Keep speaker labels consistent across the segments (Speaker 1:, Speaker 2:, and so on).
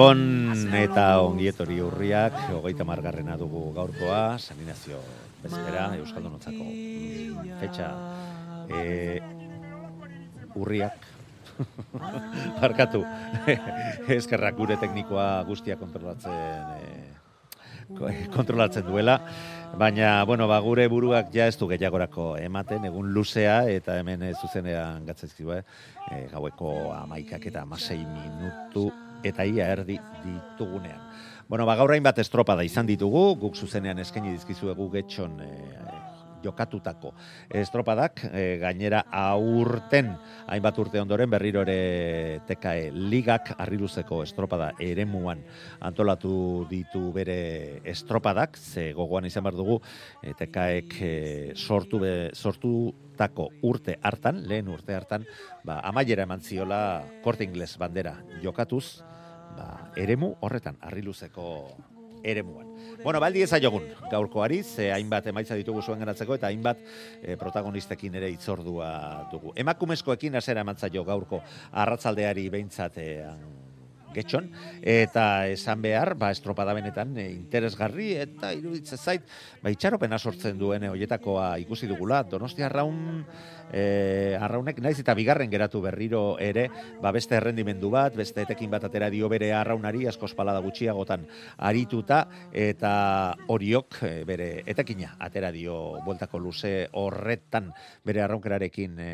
Speaker 1: Gabon eta ongietori urriak, hogeita margarrena dugu gaurkoa, saninazio bezpera, Euskaldun Otzako fetxa. E, urriak, Barkatu, eskerrak gure teknikoa guztia kontrolatzen e, kontrolatzen duela, baina, bueno, ba, gure buruak ja ez du gehiagorako ematen, egun luzea, eta hemen e, zuzenean gatzezkiba, e, gaueko amaikak eta amasei minutu eta ia erdi ditugunean. Bueno, ba, gaur hainbat estropada izan ditugu, guk zuzenean eskaini dizkizuegu getxon e, jokatutako. Estropadak, e, gainera aurten, hainbat urte ondoren berriro ere tekae ligak arriluzeko estropada eremuan antolatu ditu bere estropadak, ze gogoan izan behar dugu, e, tekaek e, sortu, be, sortu tako urte hartan, lehen urte hartan, ba, amaiera eman ziola korte ingles bandera jokatuz, ba, eremu horretan, arriluzeko eremuan. Bueno, baldi ez aiogun, gaurkoari, ze hainbat emaitza ditugu zuen ganatzeko, eta hainbat e, protagonistekin ere itzordua dugu. Emakumezkoekin azera emantzaio gaurko arratzaldeari behintzatean getxon, eta esan behar, ba, estropada benetan e, interesgarri, eta iruditzen zait, ba, itxaropena sortzen duen hoietakoa ikusi dugula, donostia raun, e, arraunek naiz eta bigarren geratu berriro ere, ba, beste errendimendu bat, beste etekin bat atera dio bere arraunari, asko espalada gutxiagotan arituta, eta horiok e, bere etekina atera dio bueltako luze horretan bere arraunkerarekin e,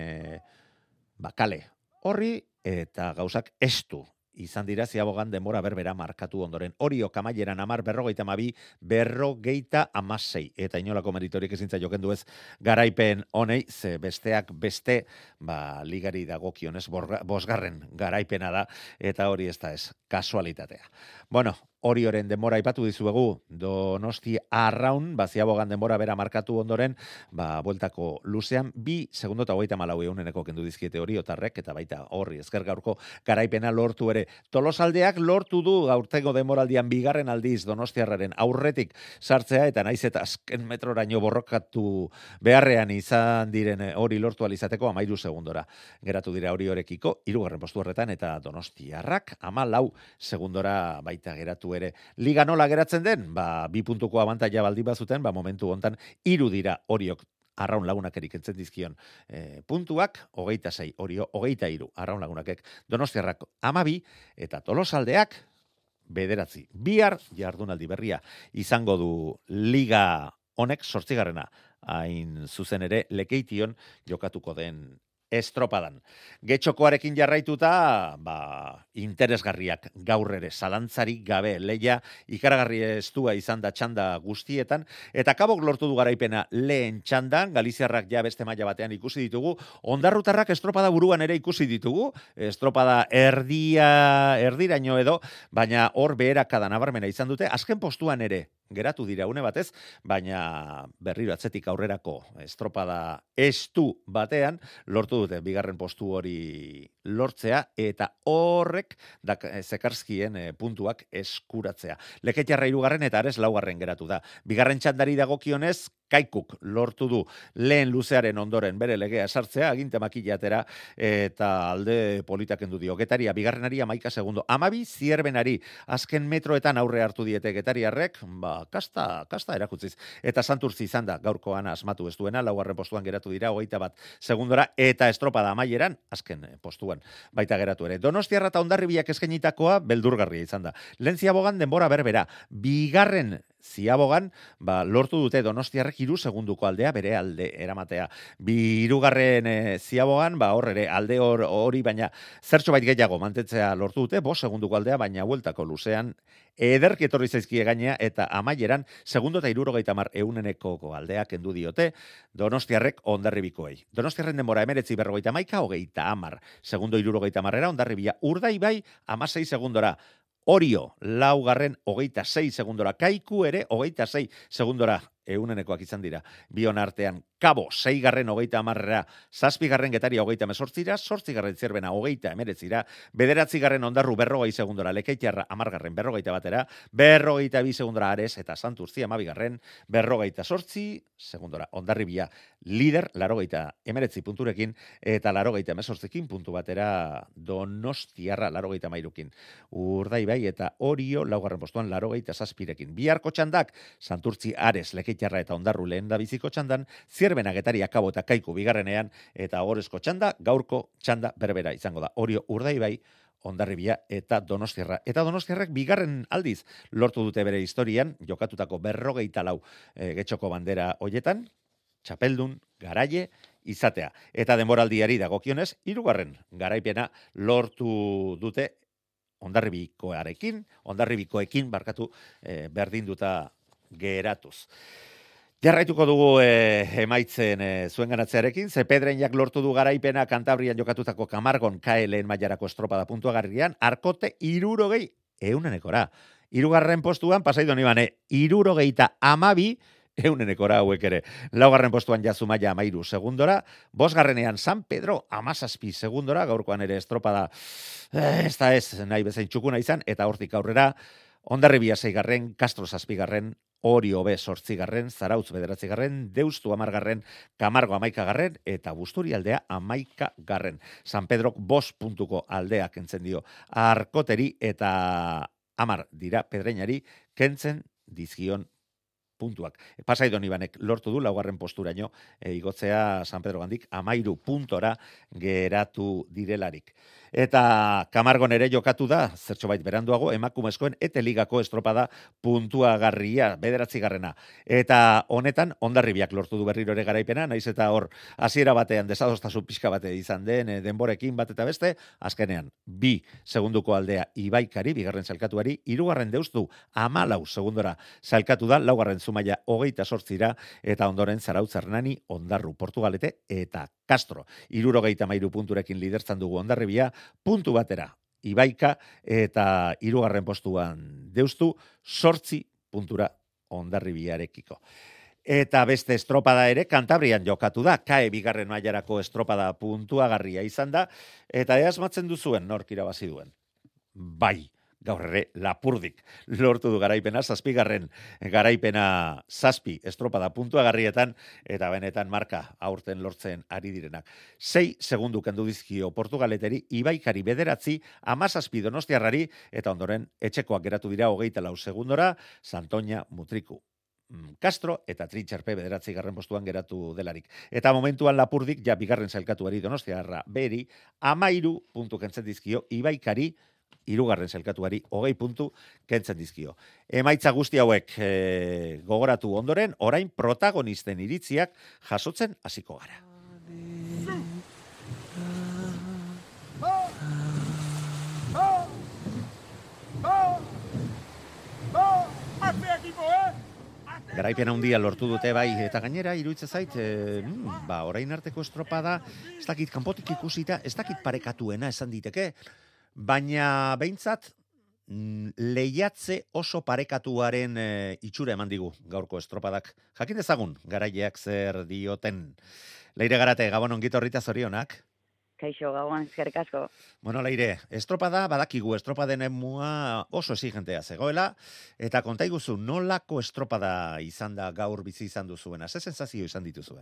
Speaker 1: bakale horri, eta gauzak estu izan dira ziabogan denbora berbera markatu ondoren. Orio kamaieran amar berrogeita mabi, berrogeita amasei. Eta inolako meritorik ezintza joken duez garaipen honei, ze besteak beste, ba, ligari dagokionez, bosgarren garaipena da, eta hori ez da ez, kasualitatea. Bueno, hori oren denbora ipatu dizuegu, donosti arraun, baziabogan denbora bera markatu ondoren, ba, bueltako luzean, bi segundo eta hogeita malau euneneko kendu dizkiete hori otarrek, eta baita horri ezker gaurko garaipena lortu ere. Tolosaldeak lortu du gaurtego denboraldian bigarren aldiz donostiarraren aurretik sartzea, eta naiz eta azken metroraino borrokatu beharrean izan diren hori lortu alizateko amairu segundora. Geratu dira hori horekiko, irugarren postu horretan, eta donostiarrak ama lau segundora baita geratu ere. Liga nola geratzen den, ba, bi puntuko abantaia baldi bazuten, ba, momentu hontan hiru dira horiok arraun lagunak erikentzen dizkion e, puntuak, hogeita zei, horio, hogeita iru, arraun lagunakek, donostiarrak amabi, eta tolosaldeak, bederatzi. Bihar, jardunaldi berria, izango du liga honek, sortzigarrena, hain zuzen ere, lekeition jokatuko den estropadan. Getxokoarekin jarraituta, ba, interesgarriak gaur ere, zalantzari gabe, leia ikaragarri estua izan da txanda guztietan, eta kabok lortu du garaipena lehen txandan, Galiziarrak ja beste maila batean ikusi ditugu, ondarrutarrak estropada buruan ere ikusi ditugu, estropada erdia, erdiraino edo, baina hor beherakadan nabarmena izan dute, azken postuan ere, geratu dira une batez, baina berriro atzetik aurrerako estropada estu batean, lortu dute bigarren postu hori lortzea, eta horrek da, zekarskien eh, puntuak eskuratzea. Leketiarra irugarren eta ares laugarren geratu da. Bigarren txandari dagokionez, kaikuk lortu du lehen luzearen ondoren bere legea sartzea, aginte makillatera eta alde politaken du dio. Getaria, bigarrenari amaika segundo. Amabi, zierbenari, azken metroetan aurre hartu diete getariarrek, ba, kasta, kasta erakutziz. Eta santurzi izan da, gaurkoan asmatu ez duena, laugarren postuan geratu dira, hogeita bat segundora, eta estropada amaieran, azken postuan, baita geratu ere. Donostiarra eta ondarribiak eskenitakoa, beldurgarria izan da. Lentzia bogan denbora berbera, bigarren ziabogan, ba, lortu dute donostiarrek iru segunduko aldea bere alde eramatea. Bi irugarren e, ziabogan, ba, hor ere alde hor- hori, baina zertxo bait gehiago mantetzea lortu dute, bos segunduko aldea, baina bueltako luzean, ederki etorri zaizkie gainea, eta amaieran, segundo eta irurogeita mar euneneko aldea kendu diote, donostiarrek ondarribikoei. Donostiarren denbora emeretzi berrogeita maika, hogeita amar. Segundo irurogeita marrera, ondarribia urdai bai, amasei segundora. Orio, laugarren, hogeita sei segundora. Kaiku ere, hogeita sei segundora. Eunenekoak izan dira. Bion artean, kabo, seigarren hogeita amarrera, zazpigarren getaria hogeita mesortzira, sortzigarren zerbena hogeita emeretzira, bederatzigarren ondarru berrogei segundora, lekeitiarra amargarren berrogeita batera, berrogeita bi segundora ares, eta santurtzi amabigarren, berrogeita sortzi segundora. Ondarribia, lider, larogeita emeretzi punturekin, eta larogeita emesortzikin puntu batera donostiarra larogeita mairukin. Urdai bai eta orio laugarren postuan larogeita zazpirekin. Biharko txandak, santurtzi ares lekeitarra eta ondarru lehen da biziko txandan, zierbena getari akabo eta kaiku bigarrenean, eta horrezko txanda, gaurko txanda berbera izango da. Orio urdai bai, ondarribia eta donostiarra. Eta donostiarrak bigarren aldiz lortu dute bere historian, jokatutako berrogeita lau e, getxoko bandera hoietan, txapeldun, garaie, izatea. Eta denboraldiari dagokionez, hirugarren garaipena lortu dute ondarribikoarekin, ondarribikoekin barkatu e, berdinduta geratuz. Jarraituko dugu e, emaitzen e, zuen ganatzearekin, ze pedreinak lortu du garaipena kantabrian jokatutako kamargon kaelen mailarako estropada puntuagarrian, arkote irurogei eunenekora. Irugarren postuan, pasaido nibane, irurogeita amabi eunenekora hauek ere. Laugarren postuan jazumaia amairu segundora, bosgarrenean San Pedro amazazpi segundora, gaurkoan ere estropada, eh, ez da ez, nahi bezain txukuna izan, eta hortik aurrera, Ondarribia zeigarren, Castro zazpigarren, Orio B sortzigarren, Zarautz bederatzigarren, Deustu amargarren, Kamargo amaikagarren, eta Busturi aldea amaikagarren. San Pedrok bos puntuko aldea kentzen dio. Arkoteri eta amar dira pedreinari kentzen dizkion puntuak. Pasaidon ibanek lortu du laugarren posturaino e, igotzea San Pedro gandik amairu puntora geratu direlarik. Eta Kamargon ere jokatu da, zertxo bait beranduago, emakumezkoen ete ligako estropada puntuagarria, bederatzigarrena. Eta honetan, ondarribiak lortu du berriro ere garaipena, naiz eta hor, hasiera batean, desadostasun pixka bate izan den, e, denborekin bat eta beste, azkenean, bi segunduko aldea ibaikari, bigarren salkatuari, irugarren deustu amalau segundora salkatu da, laugarren zumaia hogeita sortzira, eta ondoren zarautz ondarru Portugalete, eta Castro. Irurogeita mairu punturekin liderzan dugu ondarribia, puntu batera Ibaika eta hirugarren postuan deustu sortzi puntura ondarribiarekiko. Eta beste estropada ere Kantabrian jokatu da, kae bigarren mailarako estropada puntuagarria izan da, eta easmatzen duzuen nork irabazi duen. Bai, gaur ere lapurdik lortu du garaipena, zazpigarren garaipena zazpi estropada puntuagarrietan, eta benetan marka aurten lortzen ari direnak. Sei segundu kendu dizkio Portugaleteri, Ibaikari bederatzi, amazazpi donostiarrari, eta ondoren etxekoak geratu dira hogeita lau segundora, Santoña Mutriku. Mm, Castro eta Tritxerpe bederatzi garren postuan geratu delarik. Eta momentuan lapurdik, ja bigarren zailkatuari donostiarra beri, amairu puntu kentzen dizkio, Ibaikari hirugarren zelkatuari hogei puntu kentzen dizkio. Emaitza guzti hauek e, gogoratu ondoren, orain protagonisten iritziak jasotzen hasiko gara.
Speaker 2: ¡Va! ¡Va! ¡Va! ¡Hazte equipo, eh! ¡Hazte
Speaker 1: Garaipen handia lortu dute bai eta gainera iruditzen zait, e, ba orain arteko estropada, ez dakit kanpotik ikusita, ez dakit parekatuena esan diteke, baina behintzat mm, lehiatze oso parekatuaren e, itxura eman digu gaurko estropadak. Jakin dezagun garaileak zer dioten. Leire garate, gabon ongito horrita zorionak.
Speaker 3: Kaixo, gauan, eskerrik asko.
Speaker 1: Bueno, leire, estropada badakigu estropaden emua oso exigentea zegoela, eta kontaiguzu nolako estropada izan da gaur bizi izan duzuena, ze sensazio izan dituzue?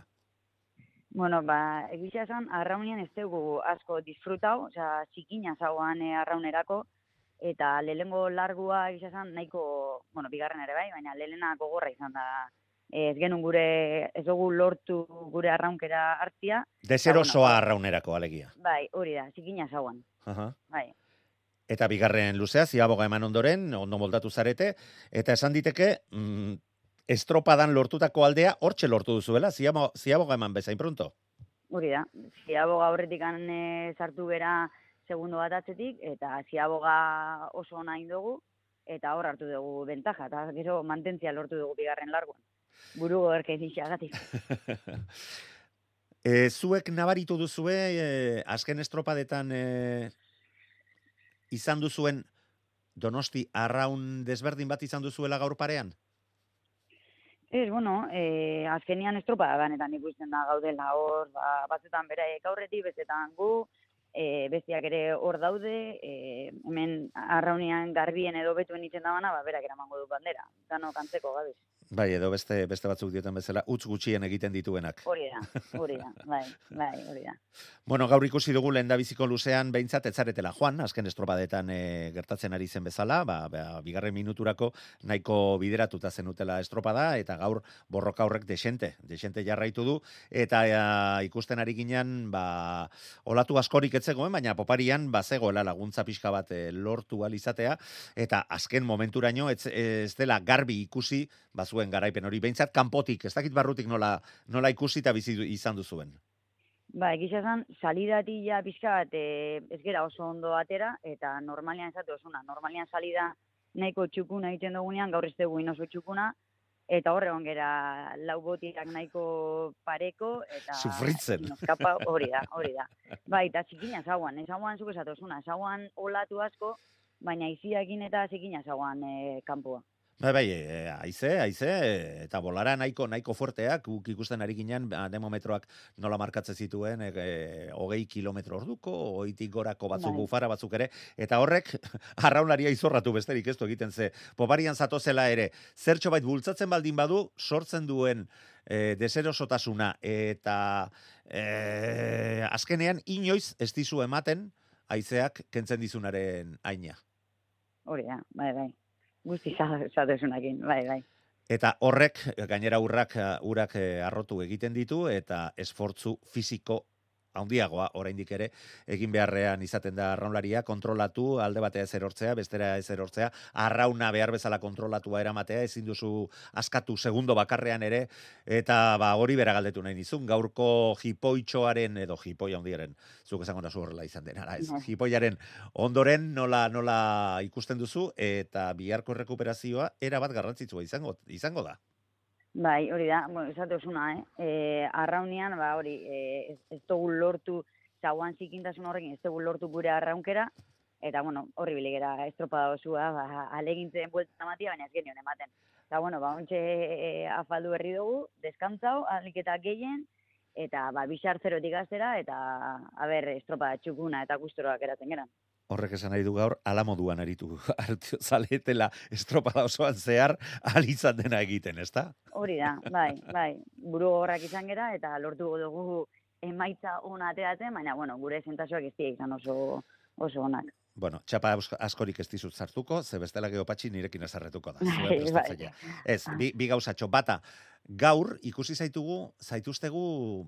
Speaker 3: Bueno, ba, egitza esan, arraunien ez dugu asko disfrutau, osea, txikina zauan e, arraunerako, eta lehengo largua egitza esan, nahiko, bueno, bigarren ere bai, baina lehena gogorra izan da, ez genuen gure, ez dugu lortu gure arraunkera hartzia,
Speaker 1: Dezer
Speaker 3: bueno, ba-
Speaker 1: arraunerako alegia.
Speaker 3: bai, hori da, txikina zauan,
Speaker 1: Aha.
Speaker 3: bai.
Speaker 1: Eta bigarren luzea, ziaboga eman ondoren, ondo moldatu zarete, eta esan diteke, mm, estropadan lortutako aldea, hortxe lortu duzuela, ziabo- ziaboga eman bezain pronto.
Speaker 3: Hori da, ziaboga horretik e, sartu bera segundo bat atzetik, eta ziaboga oso ona dugu, eta hor hartu dugu bentaja, eta gero mantentzia lortu dugu bigarren larguan. Buru goberke zixagatik.
Speaker 1: E, zuek nabaritu duzue, e, azken estropadetan e, izan duzuen donosti arraun desberdin bat izan duzuela gaur parean?
Speaker 3: Ez, bueno, eh, azkenian estropa benetan ikusten da gaudela hor, ba, batzutan beraek aurretik, bestetan gu, eh, bestiak ere hor daude, eh, hemen arraunian garbien edo betuen itzen da bana, ba, berak eramango du bandera. Dano kantzeko gabiz.
Speaker 1: Bai, edo beste beste batzuk dioten bezala, utz gutxien egiten dituenak.
Speaker 3: Hori da, hori da, bai, bai, hori da.
Speaker 1: Bueno, gaur ikusi dugu lehen da biziko luzean behintzat etzaretela joan, azken estropadetan e, gertatzen ari zen bezala, ba, ba, bigarren minuturako nahiko bideratuta zenutela estropada, eta gaur borroka horrek desente, desente jarraitu du, eta e, ikusten ari ginen, ba, olatu askorik etzegoen, baina poparian, ba, zegoela laguntza pixka bat e, lortu alizatea, eta azken momenturaino, ez, ez dela garbi ikusi, bazuen garaipen hori, behintzat kanpotik, ez dakit barrutik nola, nola ikusi eta bizi izan duzuen.
Speaker 3: Ba, egisa esan, salidati ja pixka bat e, ez gera oso ondo atera, eta normalian esate osuna. Normalian salida nahiko txukuna egiten dugunean, gaur ez dugu oso txukuna, eta horre gera lau botiak nahiko pareko, eta...
Speaker 1: Sufritzen.
Speaker 3: Kapa, hori da, hori da. Bai, eta txikina zauan, zauan zuk esatu osuna, zauan olatu asko, baina iziakin eta txikina zauan e, kanpoa.
Speaker 1: Bai, bai, e, aize, aize, eta bolara nahiko nahiko fuerteak, guk ikusten ari ginen, anemometroak nola markatzen zituen, e, e, hogei kilometro orduko, hoitik gorako batzuk
Speaker 3: Bai.
Speaker 1: bufara batzuk ere, eta horrek arraunaria izorratu besterik ez du egiten ze, poparian zatozela ere, zertxo bait bultzatzen baldin badu, sortzen duen e, deserosotasuna, eta e, azkenean inoiz ez dizu ematen, aizeak kentzen dizunaren aina.
Speaker 3: Hori da, bai, bai. Guzti zatezunakin, bai, bai.
Speaker 1: Eta horrek, gainera urrak, urak eh, arrotu egiten ditu, eta esfortzu fisiko handiagoa oraindik ere egin beharrean izaten da arraunlaria kontrolatu alde batea erortzea bestera ez erortzea arrauna behar bezala kontrolatua eramatea ezin duzu askatu segundo bakarrean ere eta ba hori bera galdetu nahi nizun gaurko jipoitxoaren edo jipoi handiaren zuk esango nazu horrela izan dena ez
Speaker 3: Bai.
Speaker 1: jipoiaren ondoren nola nola ikusten duzu eta biharko errekuperazioa era bat garrantzitsua izango izango da
Speaker 3: Bai, hori da, bueno, esate osuna, eh? E, arraunean, ba, hori, e, ez, ez dugu lortu, zauan zikintasun horrekin, ez dugu lortu gure arraunkera, eta, bueno, horri bilegera estropada osua, ba, alegintzen buelta matia, baina ez genion ematen. Eta, bueno, ba, ontxe e, afaldu berri dugu, deskantzau, aliketa gehien, eta, ba, bixar zerotik aztera, eta, a ber, estropada txukuna eta gustoroak eratzen geran.
Speaker 1: Horrek esan nahi du gaur, ala moduan aritu zaletela estropada osoan zehar, alizan dena egiten, ezta?
Speaker 3: Hori da, bai, bai, buru gogorrak izan gera, eta lortu dugu emaitza ona ateratzen, baina, bueno, gure sentazioak ez dira izan oso, oso onak.
Speaker 1: Bueno, txapa asko- askorik ez dizut zartuko, ze bestela geopatxi nirekin ezarretuko da.
Speaker 3: Bai, bai.
Speaker 1: Ez, bi, bi gauzatxo, bata, gaur ikusi zaitugu, zaituztegu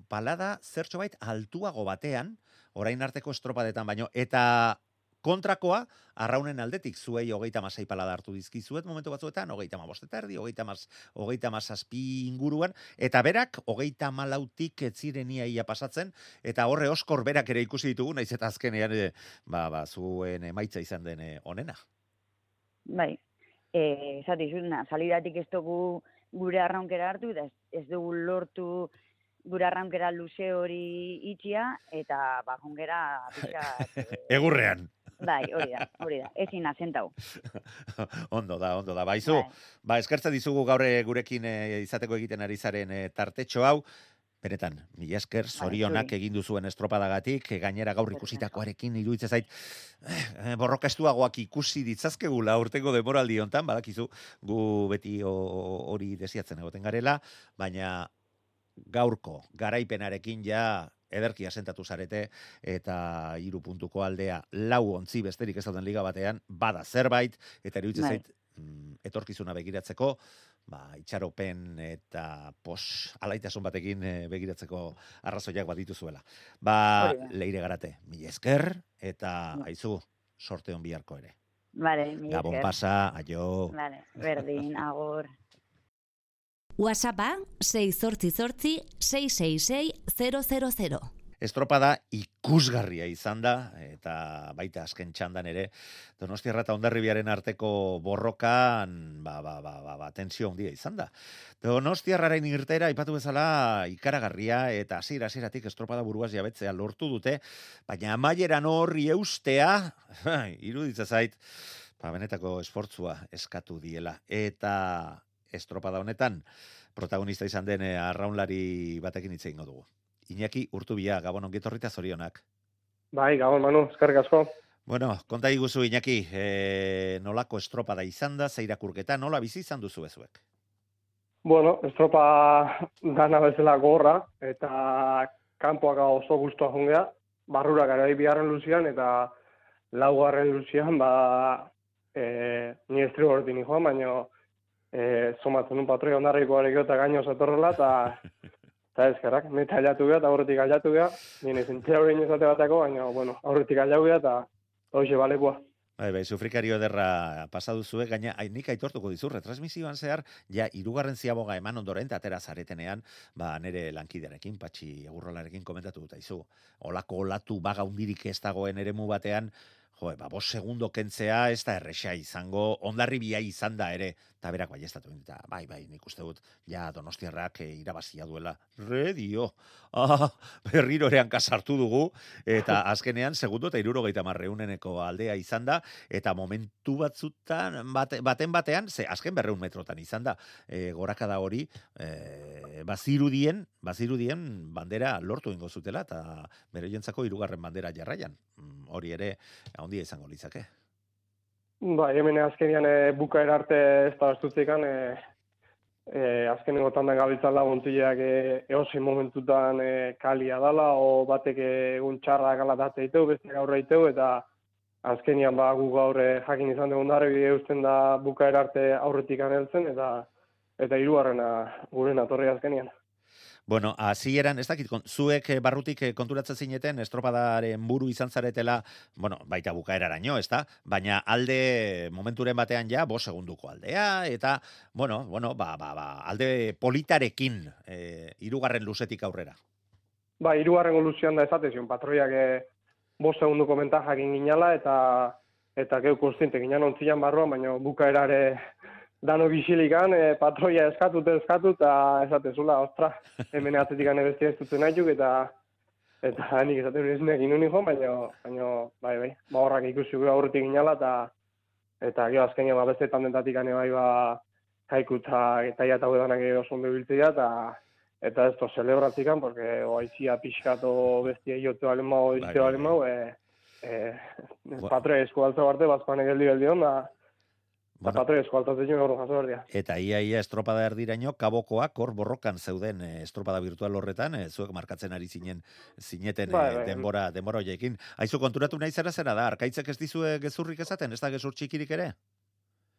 Speaker 1: palada zertxo bait altuago batean, orain arteko estropadetan baino, eta kontrakoa, arraunen aldetik, zuei hogeita masai palada hartu dizkizuet momentu batzuetan, hogeita ma bosteta erdi, hogeita mas, hogeita zazpi inguruan, eta berak, hogeita malautik etzirenia ia pasatzen, eta horre oskor berak ere ikusi ditugu, naiz eta azkenean, e, ba, ba, zuen emaitza izan den eh, onena.
Speaker 3: Bai, e, esati zuzena, salidatik ez dugu gure arraunkera hartu, eta ez, ez dugu lortu gure arraunkera luze hori itxia, eta ba, jongera pixkat, e,
Speaker 1: Egurrean.
Speaker 3: Bai, hori da, hori da, ezin azentau.
Speaker 1: ondo da, ondo da. Baizu,
Speaker 3: Bai.
Speaker 1: ba, eskertza dizugu gaur eh, gurekin eh, izateko egiten ari zaren eh, tartetxo hau. Benetan, mila esker, zorionak
Speaker 3: zuri.
Speaker 1: egin duzuen estropadagatik, gainera gaur ikusitakoarekin iruditzen zait, eh, borroka estuagoak ikusi ditzazkegula urtengo demoraldi hontan, badakizu, gu beti ho- hori desiatzen egoten garela, baina gaurko garaipenarekin ja ederki asentatu zarete eta hiru puntuko aldea lau ontzi besterik ez dauden liga batean bada zerbait eta iruditzen
Speaker 3: Bai.
Speaker 1: zait mm, etorkizuna begiratzeko ba, itxaropen eta pos alaitasun batekin eh, begiratzeko arrazoiak bat dituzuela. Ba, leire garate, mila esker, eta
Speaker 3: Bai.
Speaker 1: aizu, sorte hon biharko ere.
Speaker 3: Vale, mi
Speaker 1: Gabon
Speaker 3: esker.
Speaker 1: pasa, aio.
Speaker 3: Vale, berdin, agur.
Speaker 4: WhatsAppa 688 666 000.
Speaker 1: Estropada ikusgarria izan da, eta baita azken txandan ere, Donostiarra eta Ondarribiaren arteko borrokan, ba, ba, ba, ba, ba tensio handia izan da. Donostiarraren irtera, ipatu bezala, ikaragarria, eta hasiera hasieratik estropada buruaz jabetzea lortu dute, baina amaieran horri eustea, iruditza zait, ba, benetako esfortzua eskatu diela. Eta estropada honetan, protagonista izan den eh, arraunlari batekin hitz egingo dugu. Iñaki Urtubia, Gabon ongitorrita zorionak.
Speaker 5: Bai, gabon, Manu, eskerrik asko.
Speaker 1: Bueno, konta iguzu Iñaki, e, nolako estropada izan da, zeirakurketa, nola bizi izan duzu ezuek?
Speaker 5: Bueno, estropa dana bezala gorra, eta kanpoak oso guztua jungea, barrura gara biharren luzian, eta laugarren luzian, ba, e, ni estri horretin joan, baina e, somatzen un patroi ondarriko arekio eta gaino zatorrela, eta eta eskerrak, neta aldatu geha, eta aurretik aldatu geha, nire zentzea horrein ezate batako, baina, bueno, aurretik aldatu geha, eta hoxe balekua.
Speaker 1: Bai, bai, sufrikario ederra pasa duzue, gaina ai, nik aitortuko dizu, retransmisioan zehar, ja, irugarren ziaboga eman ondoren, atera zaretenean, ba, nere lankidearekin, patxi egurrolarekin komentatu dut aizu. Olako olatu baga undirik ez dagoen eremu batean, jo, ba, bos segundo kentzea ez da erresa izango, ondarri bia izan da ere, eta berak bai eta bai, bai, nik uste dut, ja, donostiarrak e, irabazia duela. Redio, ah, berriro ere kasartu dugu, eta azkenean, segundo eta iruro gehieta marreuneneko aldea izan da, eta momentu batzutan, bate, baten batean, ze azken berreun metrotan izan da, e, gorakada hori, e, bazirudien, bazirudien bandera lortu ingo zutela, eta bere jentzako irugarren bandera jarraian. Mm, Hori ere, handia izango litzake.
Speaker 5: Ba, hemen azkenian e, bukaera arte ez da astutzekan, e, e, azkenengo tandan gabiltzan laguntileak e, eosin momentutan e, kalia dala, o batek egun txarra gala date iteu, beste gaur iteu, eta azkenian ba, gu gaur jakin izan dugun darbi eusten da bukaera arte aurretik aneltzen, eta eta hirugarrena gure natorri azkenian.
Speaker 1: Bueno, hasieran ez dakit, zuek eh, barrutik eh, konturatzen zineten estropadaren buru izan zaretela, bueno, baita bukaeraraino, ez da? Baina alde momenturen batean ja, bo segunduko aldea, eta, bueno, bueno, ba, ba, ba, alde politarekin, eh, irugarren luzetik aurrera.
Speaker 5: Ba, hirugarrengo luzian da esatezion, patroiak e, bost segunduko mentajak ginala, eta eta geu konstiente ginen ontzian barruan, baina bukaerare dano bisilikan, e, patroia eskatu eta eskatu, eta esatezula, ostra, hemen atzetik gane bestia ez duten nahiuk, eta eta nik esaten ez nekin nuen joan, baina, baina, bai, bai, ba horrak ikusi gure aurretik ginala, eta eta gero azkenean ba beste tandentatik gane bai ba kaiku eta ja eta danak oso ondo biltzea, eta eta esto celebratzikan, porque oaizia pixkato bestia jote balen mau,
Speaker 1: Bai, bai,
Speaker 5: balen mau, e, e,
Speaker 1: Ba-
Speaker 5: patre eskualtza barte, bazpane geldi geldi da, patre eskualtatzen gaur jaso berdia.
Speaker 1: eta ia ia estropada erdiraino kabokoak hor borrokan zeuden eh, estropada virtual horretan, eh, zuek markatzen ari zinen zineten eh,
Speaker 5: bai.
Speaker 1: denbora denbora hoiekin. Aizu konturatu nahi zera zera da, arkaitzek ez dizue gezurrik esaten, ez da gezur txikirik ere?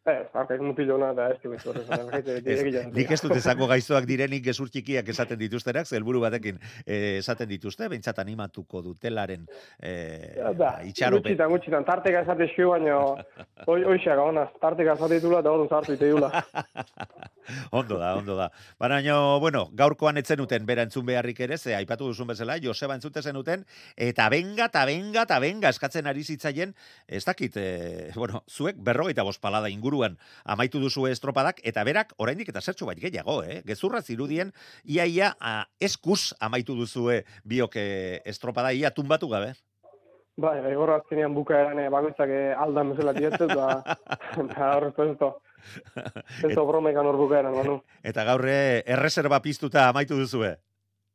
Speaker 5: Ez, arkaik mutilona, eta ez egilean.
Speaker 1: nik ez dut ezango gaiztoak direnik gezur txikiak esaten dituztenak, ze helburu batekin eh, esaten dituzte, behintzat animatuko dutelaren eh,
Speaker 5: Da, gutxitan, gutxitan, tarteka esate xio, baina hoi, hoixak, ona, tarteka esate ditula, eta hori zartu ditula.
Speaker 1: ondo da, ondo da. Baina, bueno, gaurkoan etzen uten bera entzun beharrik ere, ze aipatu duzun bezala, Joseba entzute zenuten, eta benga, eta benga, eta benga eskatzen ari zitzaien, ez dakit, e, bueno, zuek berrogeita bost palada inguruan amaitu duzu estropadak, eta berak oraindik eta zertxo bat gehiago, eh? Gezurra zirudien, ia, ia, a, eskuz amaitu duzue biok eh, estropada, ia tumbatu gabe.
Speaker 5: Bai, bai, horra azkenean bukaeran eh, bakoitzak eh, aldan bezala tietzu, eta eta horretu ez to. Ez to bromekan hor bukaeran, manu.
Speaker 1: Eta gaurre erreserba piztuta amaitu duzue.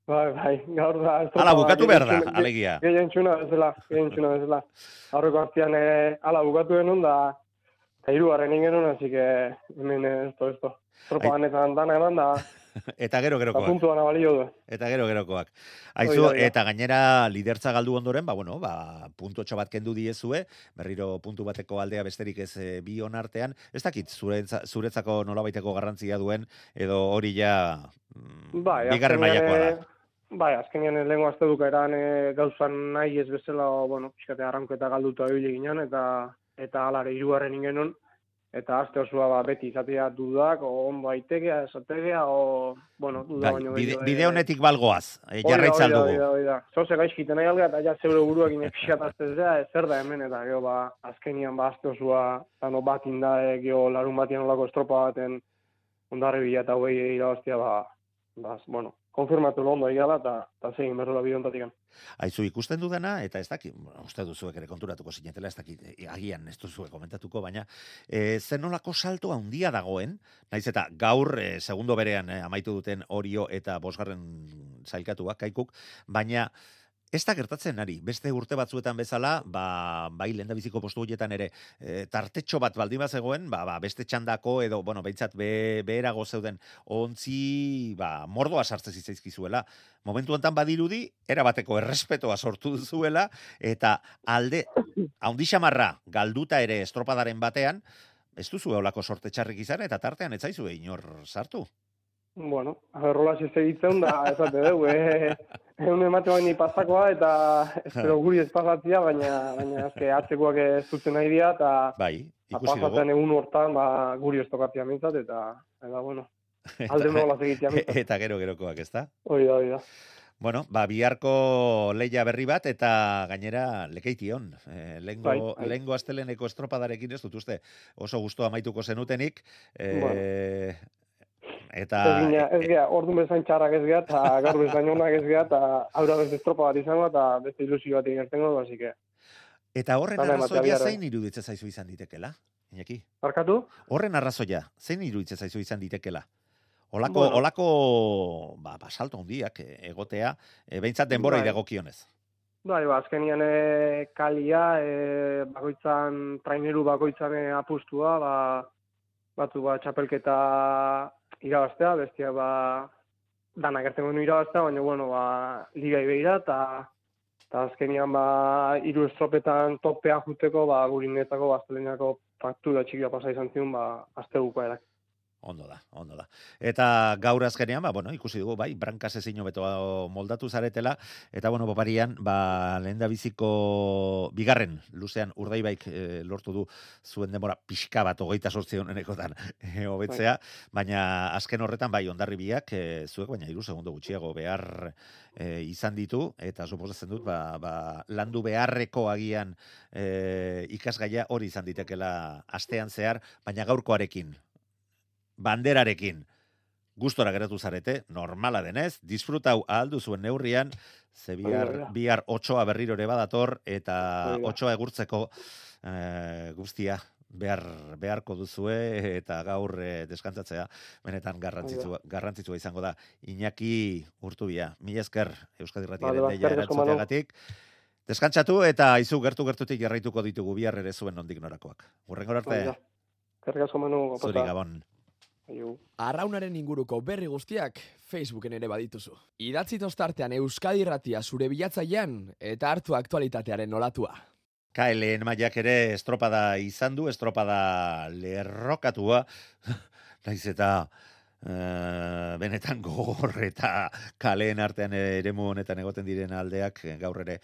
Speaker 5: Bai, bai, gaur da. topa,
Speaker 1: bukatu behar da, alegia.
Speaker 5: Gehien txuna bezala, gehien txuna bezala. Aurreko artean eh, ala bukatu genuen da, eta hirugarren ingenuen, así que hemen eh, ez to, ez to. Tropa dana eman da,
Speaker 1: Eta gero
Speaker 5: eta
Speaker 1: gerokoak.
Speaker 5: puntuan abalio du.
Speaker 1: Eta gero gerokoak. Aizu,
Speaker 5: Hoi da, hoi da.
Speaker 1: eta gainera lidertza galdu ondoren, ba, bueno, ba, puntotxo bat kendu diezue, berriro puntu bateko aldea besterik ez e, bi artean. Ez dakit, zuretza, zuretzako nolabaiteko garrantzia duen, edo hori ja mm,
Speaker 5: Bai,
Speaker 1: bigarren mailakoa
Speaker 5: eh,
Speaker 1: da.
Speaker 5: bai, azkenean lehenko azte dukaeran e, gauzan nahi ez bezala, bueno, pixkate arranketa galduta ibili ginen, eta eta alare hirugarren ingenon, eta aste osoa ba, beti izatea dudak, o on baitegea, esategea, o, bueno, duda
Speaker 1: Bai,
Speaker 5: baino
Speaker 1: bide, bide
Speaker 5: eh,
Speaker 1: honetik balgoaz, e,
Speaker 5: da,
Speaker 1: jarraitza dugu.
Speaker 5: da, hori da. Zoze gaizkiten nahi alga, eta ja zeure buruak inepixataztezea, zer da hemen, eta gero, ba, azkenian, ba, aste osoa, ano bat inda, e, gero, larun batian olako estropa baten, ondarri bila eta hogei irabaztia, ba, ba, bueno, konfirmatu londo egala, eta, eta zegin berrola bide ontatik.
Speaker 1: Aizu ikusten dudana, eta ez dakit, uste duzuek ere konturatuko zinetela, ez dakit, e, agian ez duzuek komentatuko, baina e, zen nolako salto handia dagoen, naiz eta gaur e, segundo berean e, amaitu duten Orio eta bosgarren zailkatuak, kaikuk, baina Ez da gertatzen ari, beste urte batzuetan bezala, ba, bai lehen biziko postu horietan ere, e, tartetxo bat baldin bat zegoen, ba, ba, beste txandako edo, bueno, behintzat be, beherago zeuden, ontzi, ba, mordoa sartze zitzaizkizuela. Momentu honetan badirudi, erabateko errespetoa sortu duzuela, eta alde, haundi xamarra, galduta ere estropadaren batean, ez duzu eolako sorte txarrik izan, eta tartean ez inor sartu.
Speaker 5: Bueno, aberrola segitzen da, esate dugu, eh, egun emate baini pasakoa, eta espero guri ez pasatzia, baina, baina azke atzekoak ez zutzen nahi dira, eta
Speaker 1: Bai,
Speaker 5: pasatzen egun hortan, ba, guri ez mintzat, eta, eta, bueno, alde nola segitzia mintzat.
Speaker 1: eta gero gerokoak, ez da?
Speaker 5: Hori da, hori da.
Speaker 1: Bueno, ba, biharko leia berri bat eta gainera lekeition. E, lengo,
Speaker 5: Bai, bai.
Speaker 1: lengo asteleneko estropadarekin ez dut uste oso gusto amaituko zenutenik. E, Eta
Speaker 5: Ez gina, ez gea, orduan bezain txarrak ez gea, eta gaur bezain onak ez gea, eta aurra beste estropa bat izango, eta beste ilusio bat ingertengo, así que,
Speaker 1: eta horren
Speaker 5: ematea
Speaker 1: arrazoia zein iruditzen zaizu izan ditekela? Iñaki?
Speaker 5: barkatu?
Speaker 1: Horren arrazoia, zein iruditzen zaizu izan ditekela? Olako,
Speaker 5: Bueno.
Speaker 1: olako ba, ba, salto handiak eh, egotea, e, behintzat denbora
Speaker 5: Bai.
Speaker 1: idagokionez.
Speaker 5: Bai, ba, azkenian e, kalia, e, bakoitzan, traineru bakoitzan e, apustua, ba, batzu ba, txapelketa irabaztea, bestia ba, dana gertzen genu irabaztea, baina, bueno, ba, ligai behira, eta eta azkenian, ba, hiru estropetan topean juteko, ba, gurinetako, baztelenako faktura txikia pasa izan zion, ba, azte bukaerak.
Speaker 1: Ondo da, ondo da. Eta gaur azkenean, ba, bueno, ikusi dugu, bai, brankas ezin hobeto moldatu zaretela, eta, bueno, boparian, ba, lehen da biziko bigarren, luzean urdaibaik e, lortu du zuen demora pixka bat, hogeita sortzi honenekotan, e, hobetzea, baina azken horretan, bai, ondarri biak, e, zuek, baina iru segundo gutxiago behar e, izan ditu, eta suposatzen dut, ba, ba, landu beharreko agian e, ikasgaia hori izan ditekela astean zehar, baina gaurkoarekin, banderarekin gustora geratu zarete, normala denez, disfrutau ahaldu zuen neurrian, ze bihar, bihar otsoa berriro ere badator, eta otsoa egurtzeko eh, guztia behar, beharko duzue, eta gaur eh, deskantzatzea, benetan garrantzitsua, garrantzitsua izango da. Iñaki urtubia, mila esker Euskadi Ratiaren deia erantzuteagatik. Deskantzatu eta izu gertu-gertutik jarraituko ditugu bihar ere zuen nondik norakoak. Urrengor arte, zuri gabon.
Speaker 6: Arraunaren inguruko berri guztiak Facebooken ere badituzu. Idatzi tostartean Euskadi Irratia zure bilatzailean eta hartu aktualitatearen olatua.
Speaker 1: KLN mailak ere estropada izan du, estropada lerrokatua, naiz eta eh, benetan gogor eta kaleen artean eremu honetan egoten diren aldeak gaur ere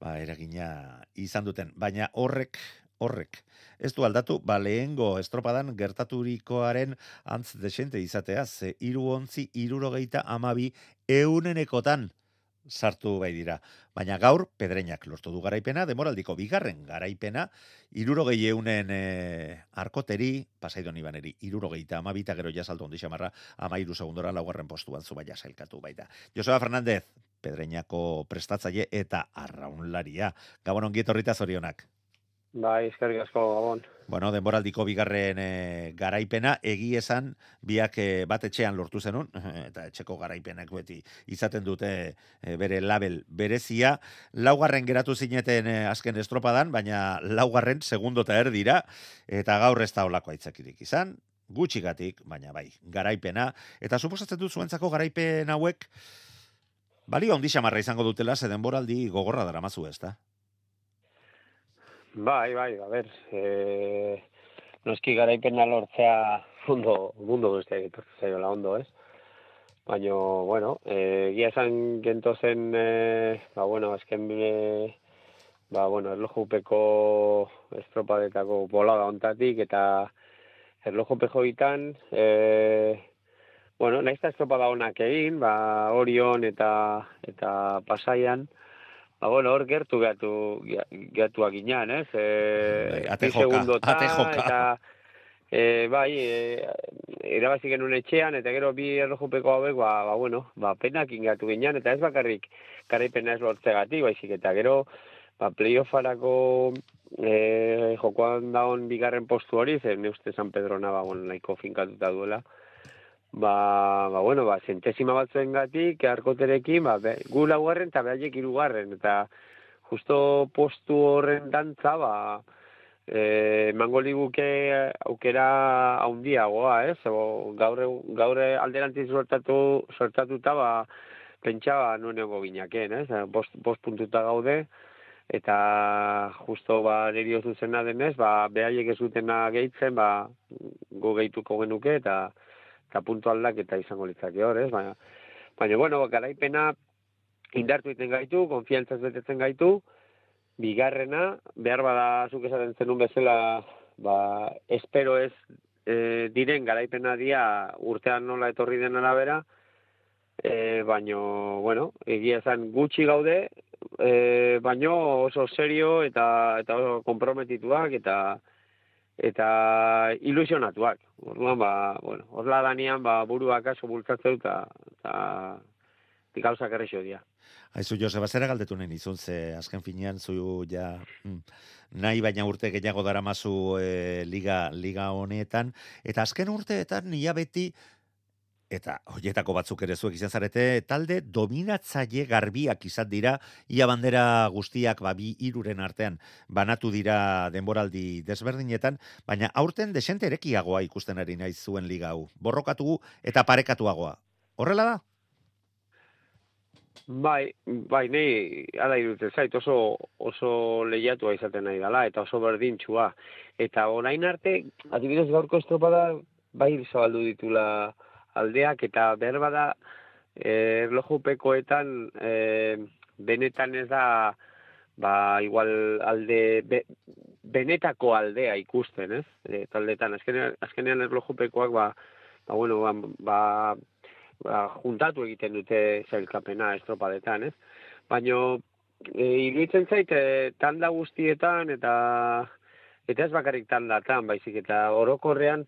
Speaker 1: ba, eragina izan duten. Baina horrek, horrek, ez du aldatu, ba lehengo estropadan gertaturikoaren antz desente izatea, ze hiru ontzi irurogeita amabi eunenekotan sartu bai dira. Baina gaur, pedreinak lortu du garaipena, demoraldiko bigarren garaipena, irurogei eunen e, arkoteri, pasaidon ibaneri, irurogeita amabita gero jasalto ondi xamarra, amairu segundora laugarren postuan zubaia sailkatu baita. Joseba Fernandez, pedreinako prestatzaile eta arraunlaria. Gabon ongiet horrita zorionak.
Speaker 7: Bai, eskerrik asko, Gabon.
Speaker 1: Bueno, denboraldiko bigarren e, garaipena, egi esan, biak e, bat etxean lortu zenun, eta etxeko garaipenak beti izaten dute e, bere label berezia. Laugarren geratu zineten e, azken estropadan, baina laugarren segundo eta erdira, eta gaur ez da olako aitzakirik izan, gutxigatik, baina bai, garaipena, eta suposatzen dut zuentzako garaipen hauek, balio handi xamarra izango dutela, ze denboraldi gogorra daramazu ez da?
Speaker 7: Bai, bai, a ber, e, noski garaipena lortzea mundo, mundo guztiak etortzen zaiola ondo, ez? Baina, bueno, e, egia esan gento zen, e, ba, bueno, azken e, ba, bueno, erlojupeko estropadetako bolada ontatik, eta erlojupeko itan, e, bueno, nahiz da estropada honak egin, ba, Orion eta, eta Pasaian, Ba, bueno, hor gertu gatu, gatuak inan, ez? E,
Speaker 1: ate joka, ate joka.
Speaker 7: Eta, e, bai, e, erabazi genuen etxean, eta gero bi erlojupeko hauek, ba, ba, bueno, ba, penak ingatu ginean, eta ez bakarrik garaipena ez lortzegatik, baizik, eta gero, ba, playoffarako e, jokoan daun bigarren postu hori, zer ne uste San Pedro ba, bueno, nahiko finkatuta duela, ba, ba, bueno, ba, zentesima batzuen gatik, arkoterekin, ba, be, gu laugarren eta behaiek irugarren, eta justo postu horren dantza, ba, e, mango liguke aukera haundiagoa, ez? O, gaur, gaur alderantziz sortatu, sortatuta, ba, pentsa, ba, nuen ego ginaken, ez? Bost, bost puntuta gaude, eta justo ba niri zena denez, ba behaiek ez zutena gehitzen, ba go gehituko genuke eta eta puntu aldaketa izango litzake hor, ez? Baina, baina bueno, garaipena indartu egiten gaitu, konfiantzaz betetzen gaitu, bigarrena, behar bada zuk esaten zenun bezala, ba, espero ez e, diren garaipena dia urtean nola etorri den arabera, e, baino, bueno, egia zen gutxi gaude, e, baino oso serio eta, eta oso komprometituak eta eta ilusionatuak. Orduan, ba, bueno, orla danian, ba, buruak aso bultzatzeu, eta, eta gauzak errexo dia.
Speaker 1: Aizu, Joseba, zera galdetu nahi izun, ze azken finean zu ja mm, nahi baina urte gehiago dara mazu eh, liga, liga honetan, eta azken urteetan nia beti eta hoietako batzuk ere zuek izan zarete, talde dominatzaile garbiak izan dira, ia bandera guztiak ba, bi iruren artean banatu dira denboraldi desberdinetan, baina aurten desente erekiagoa ikusten ari naiz zuen liga hau. Borrokatu eta parekatuagoa. Horrela da?
Speaker 7: Bai, bai, nei, ala irute zait, oso, oso lehiatua izaten nahi dela, eta oso berdintxua. Eta orain arte, adibidez gaurko estropada, bai zabaldu ditula, aldeak eta behar bada eh, erlojupekoetan eh, benetan ez da ba igual alde benetako aldea ikusten, ez? E, taldetan azkenean azkenean erlojupekoak ba ba bueno, ba, ba, ba juntatu egiten dute zailkapena estropadetan, ez? Baino e, iruditzen zait e, tanda guztietan eta eta ez bakarrik tandatan, baizik eta orokorrean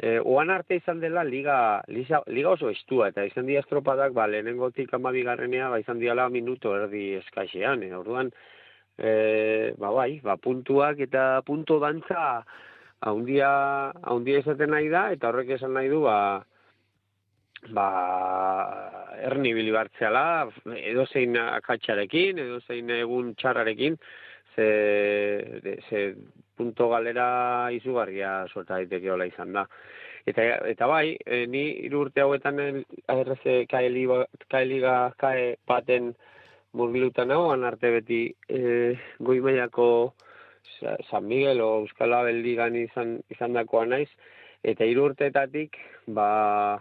Speaker 7: E, oan arte izan dela liga, liga, liga oso estua, eta izan dia estropadak, ba, lehenengotik amabigarrenea, ba, izan diala minuto erdi eskaxean, e, orduan, e, ba, bai, ba, puntuak eta punto dantza haundia, haundia izaten nahi da, eta horrek esan nahi du, ba, ba, erni bilibartzeala, edo zein akatxarekin, edo zein egun txarrarekin, ze, ze punto galera izugarria suelta daiteke hola izan da. Eta, eta bai, e, ni hiru urte hauetan ARC kaeliga kae baten murgilutan hau, arte beti e, goi mailako San Miguel o Euskal Abeldigan izan, izan dakoa naiz, eta hiru urteetatik, ba,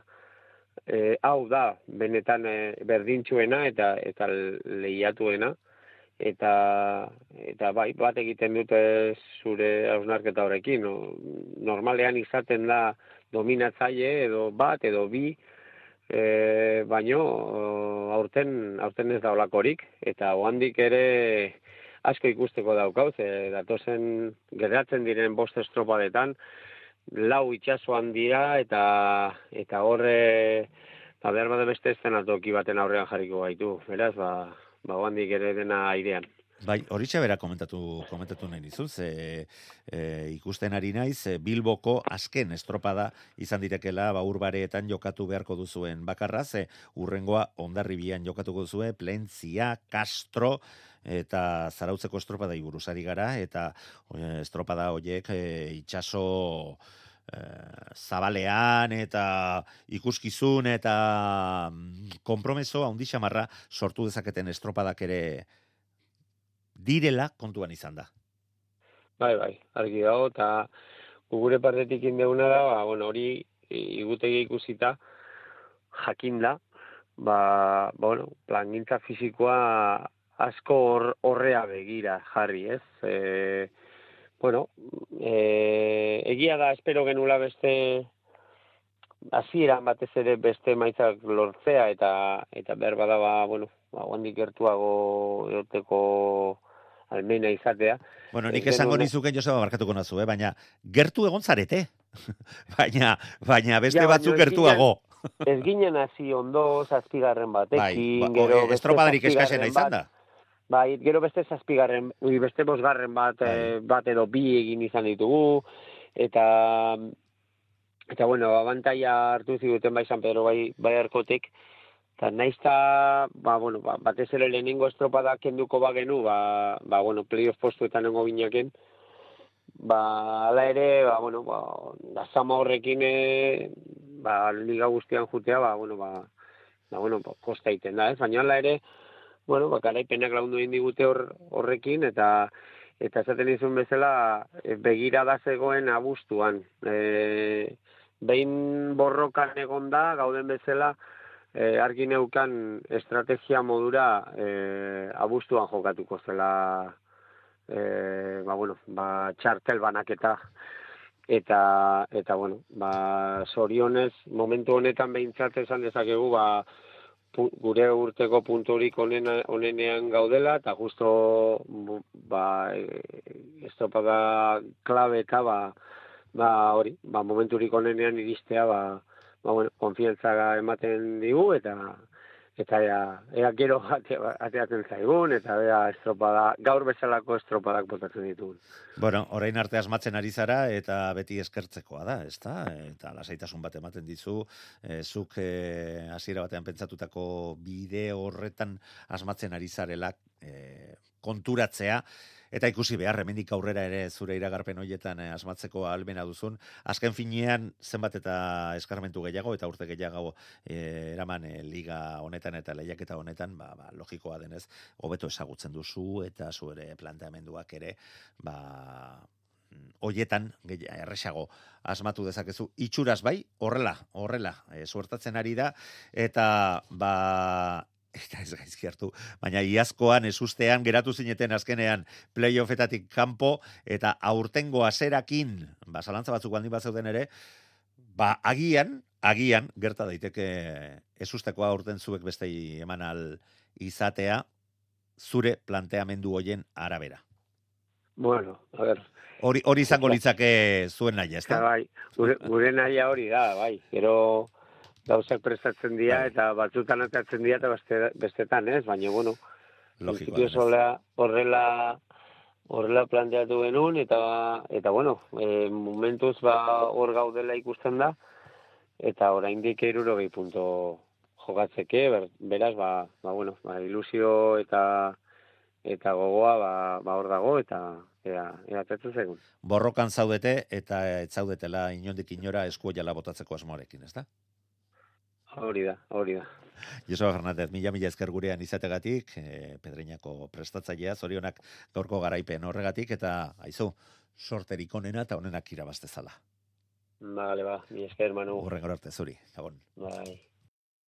Speaker 7: e, hau da, benetan e, berdintxuena eta, eta lehiatuena eta eta bai bat egiten dute zure ausnarketa horrekin no? normalean izaten da dominatzaile edo bat edo bi e, baino aurten aurten ez da holakorik eta ohandik ere asko ikusteko daukau ze datozen geratzen diren bost estropadetan lau itsasoan dira eta eta horre ba behar bada beste eszenatoki baten aurrean jarriko gaitu beraz ba ba, oandik ere dena airean.
Speaker 1: Bai, hori bera komentatu, komentatu nahi nizu, ze e, ikusten ari naiz, e, Bilboko azken estropada izan direkela, ba, urbareetan jokatu beharko duzuen bakarra, ze urrengoa ondarribian jokatuko duzue, Plentzia, Castro, eta zarautzeko estropada iburuzari gara, eta e, estropada horiek e, itxaso zabalean eta ikuskizun eta mm, konpromeso handi xamarra sortu dezaketen estropadak ere direla kontuan izan da.
Speaker 7: Bai, bai, argi dago, eta gure partetik indeuna da, ba, bueno, hori igutegi ikusita, jakinda, ba, bueno, plangintza fisikoa asko hor, horrea begira jarri, ez? E, bueno, e, egia da, espero genula beste hasieran batez ere beste maitzak lortzea eta eta behar bada ba, bueno, ba, guandik gertuago eroteko almena izatea.
Speaker 1: Bueno, nik esango nizuken Joseba barkatuko nazu, eh? baina gertu egon zarete. baina, baina beste
Speaker 7: Ja,
Speaker 1: batzuk gertuago.
Speaker 7: Ez ginen hasi ondo zazpigarren
Speaker 1: Bai,
Speaker 7: batekin,
Speaker 1: ba,
Speaker 7: gero beste
Speaker 1: estropadarik eskaxena
Speaker 7: zazpigarren
Speaker 1: izan
Speaker 7: bat,
Speaker 1: da.
Speaker 7: Bai, gero beste zazpigarren, beste bosgarren bat, eh, bat edo bi egin izan ditugu, eta, eta bueno, abantaia hartu ziguten bai San Pedro bai, bai arkotek, eta naizta, ba, bueno, ba, batez ere lehenengo estropada kenduko bagenu, ba, ba, bueno, playoff postuetan nengo binaken, ba, ala ere, ba, bueno, ba, da zama horrekin, e, ba, liga guztian jutea, ba, bueno, ba, ba, bueno, ba, kosta egiten da, ez? Baina ala ere, bueno, ba, garaipenak lagundu egin digute hor, horrekin, eta eta esaten izun bezala, e, begira da zegoen abuztuan. E, behin borrokan egon da, gauden bezala, e, argi neukan estrategia modura e, abuztuan jokatuko zela e, ba, bueno, ba, txartel banaketa eta eta bueno, ba sorionez momentu honetan behintzat esan dezakegu ba gure urteko punturik onena, onenean gaudela eta justo ba e, estropada klabe eta ba ba hori, ba momenturik onenean iristea ba ba bueno, konfiantza ematen digu eta eta ea, ea gero ate, ateatzen zaigun, eta ea estropada, gaur bezalako estropadak botatzen ditugun.
Speaker 1: Bueno, orain arte asmatzen ari zara eta beti eskertzekoa da, ezta? Eta lasaitasun bat ematen dizu, e, zuk e, hasiera batean pentsatutako bide horretan asmatzen ari zarela e, konturatzea eta ikusi behar hemendik aurrera ere zure iragarpen hoietan eh, asmatzeko ahalmena duzun. Azken finean zenbat eta eskarmentu gehiago eta urte gehiago eh, eraman eh, liga honetan eta lehiaketa honetan, ba, ba, logikoa denez, hobeto ezagutzen duzu eta zure planteamenduak ere ba, hoietan gehi- erresago asmatu dezakezu itxuraz bai horrela horrela e, suertatzen ari da eta ba eta ez gaizki hartu, baina iazkoan ezustean geratu zineten azkenean playoffetatik kanpo eta aurtengo azerakin, ba, zalantza batzuk baldin bat zeuden ere, ba, agian, agian, gerta daiteke ezustekoa aurten zuek bestei eman al izatea, zure planteamendu hoien arabera.
Speaker 7: Bueno, a ver,
Speaker 1: Hori hori izango litzake zuen nahi, ezta?
Speaker 7: bai, gure, gure nahia hori da, bai. Gero gauzak prestatzen dira
Speaker 1: Bai.
Speaker 7: eta batzutan atatzen dira eta beste, bestetan, ez? Baina, bueno,
Speaker 1: Logikoa
Speaker 7: horrela, horrela, horrela planteatu genuen eta, eta bueno, e, momentuz ba hor gaudela ikusten da eta oraindik irurogei punto jokatzeke, ber, beraz, ba, ba, bueno, ba, ilusio eta eta gogoa ba, ba hor dago eta ea, atetzen zaigun.
Speaker 1: Borrokan zaudete eta ez zaudetela inondik inora eskuoiala botatzeko asmoarekin, ezta?
Speaker 7: Hori da, hori da.
Speaker 1: Joseba Fernández, mila mila esker gurean izategatik, e, Pedreñako prestatzailea, zorionak gaurko garaipen horregatik, eta aizu, sorterik onena eta onenak irabaztezala.
Speaker 7: Vale, ba, mi esker, Manu.
Speaker 1: Urren arte zuri, gabon.
Speaker 7: Bai.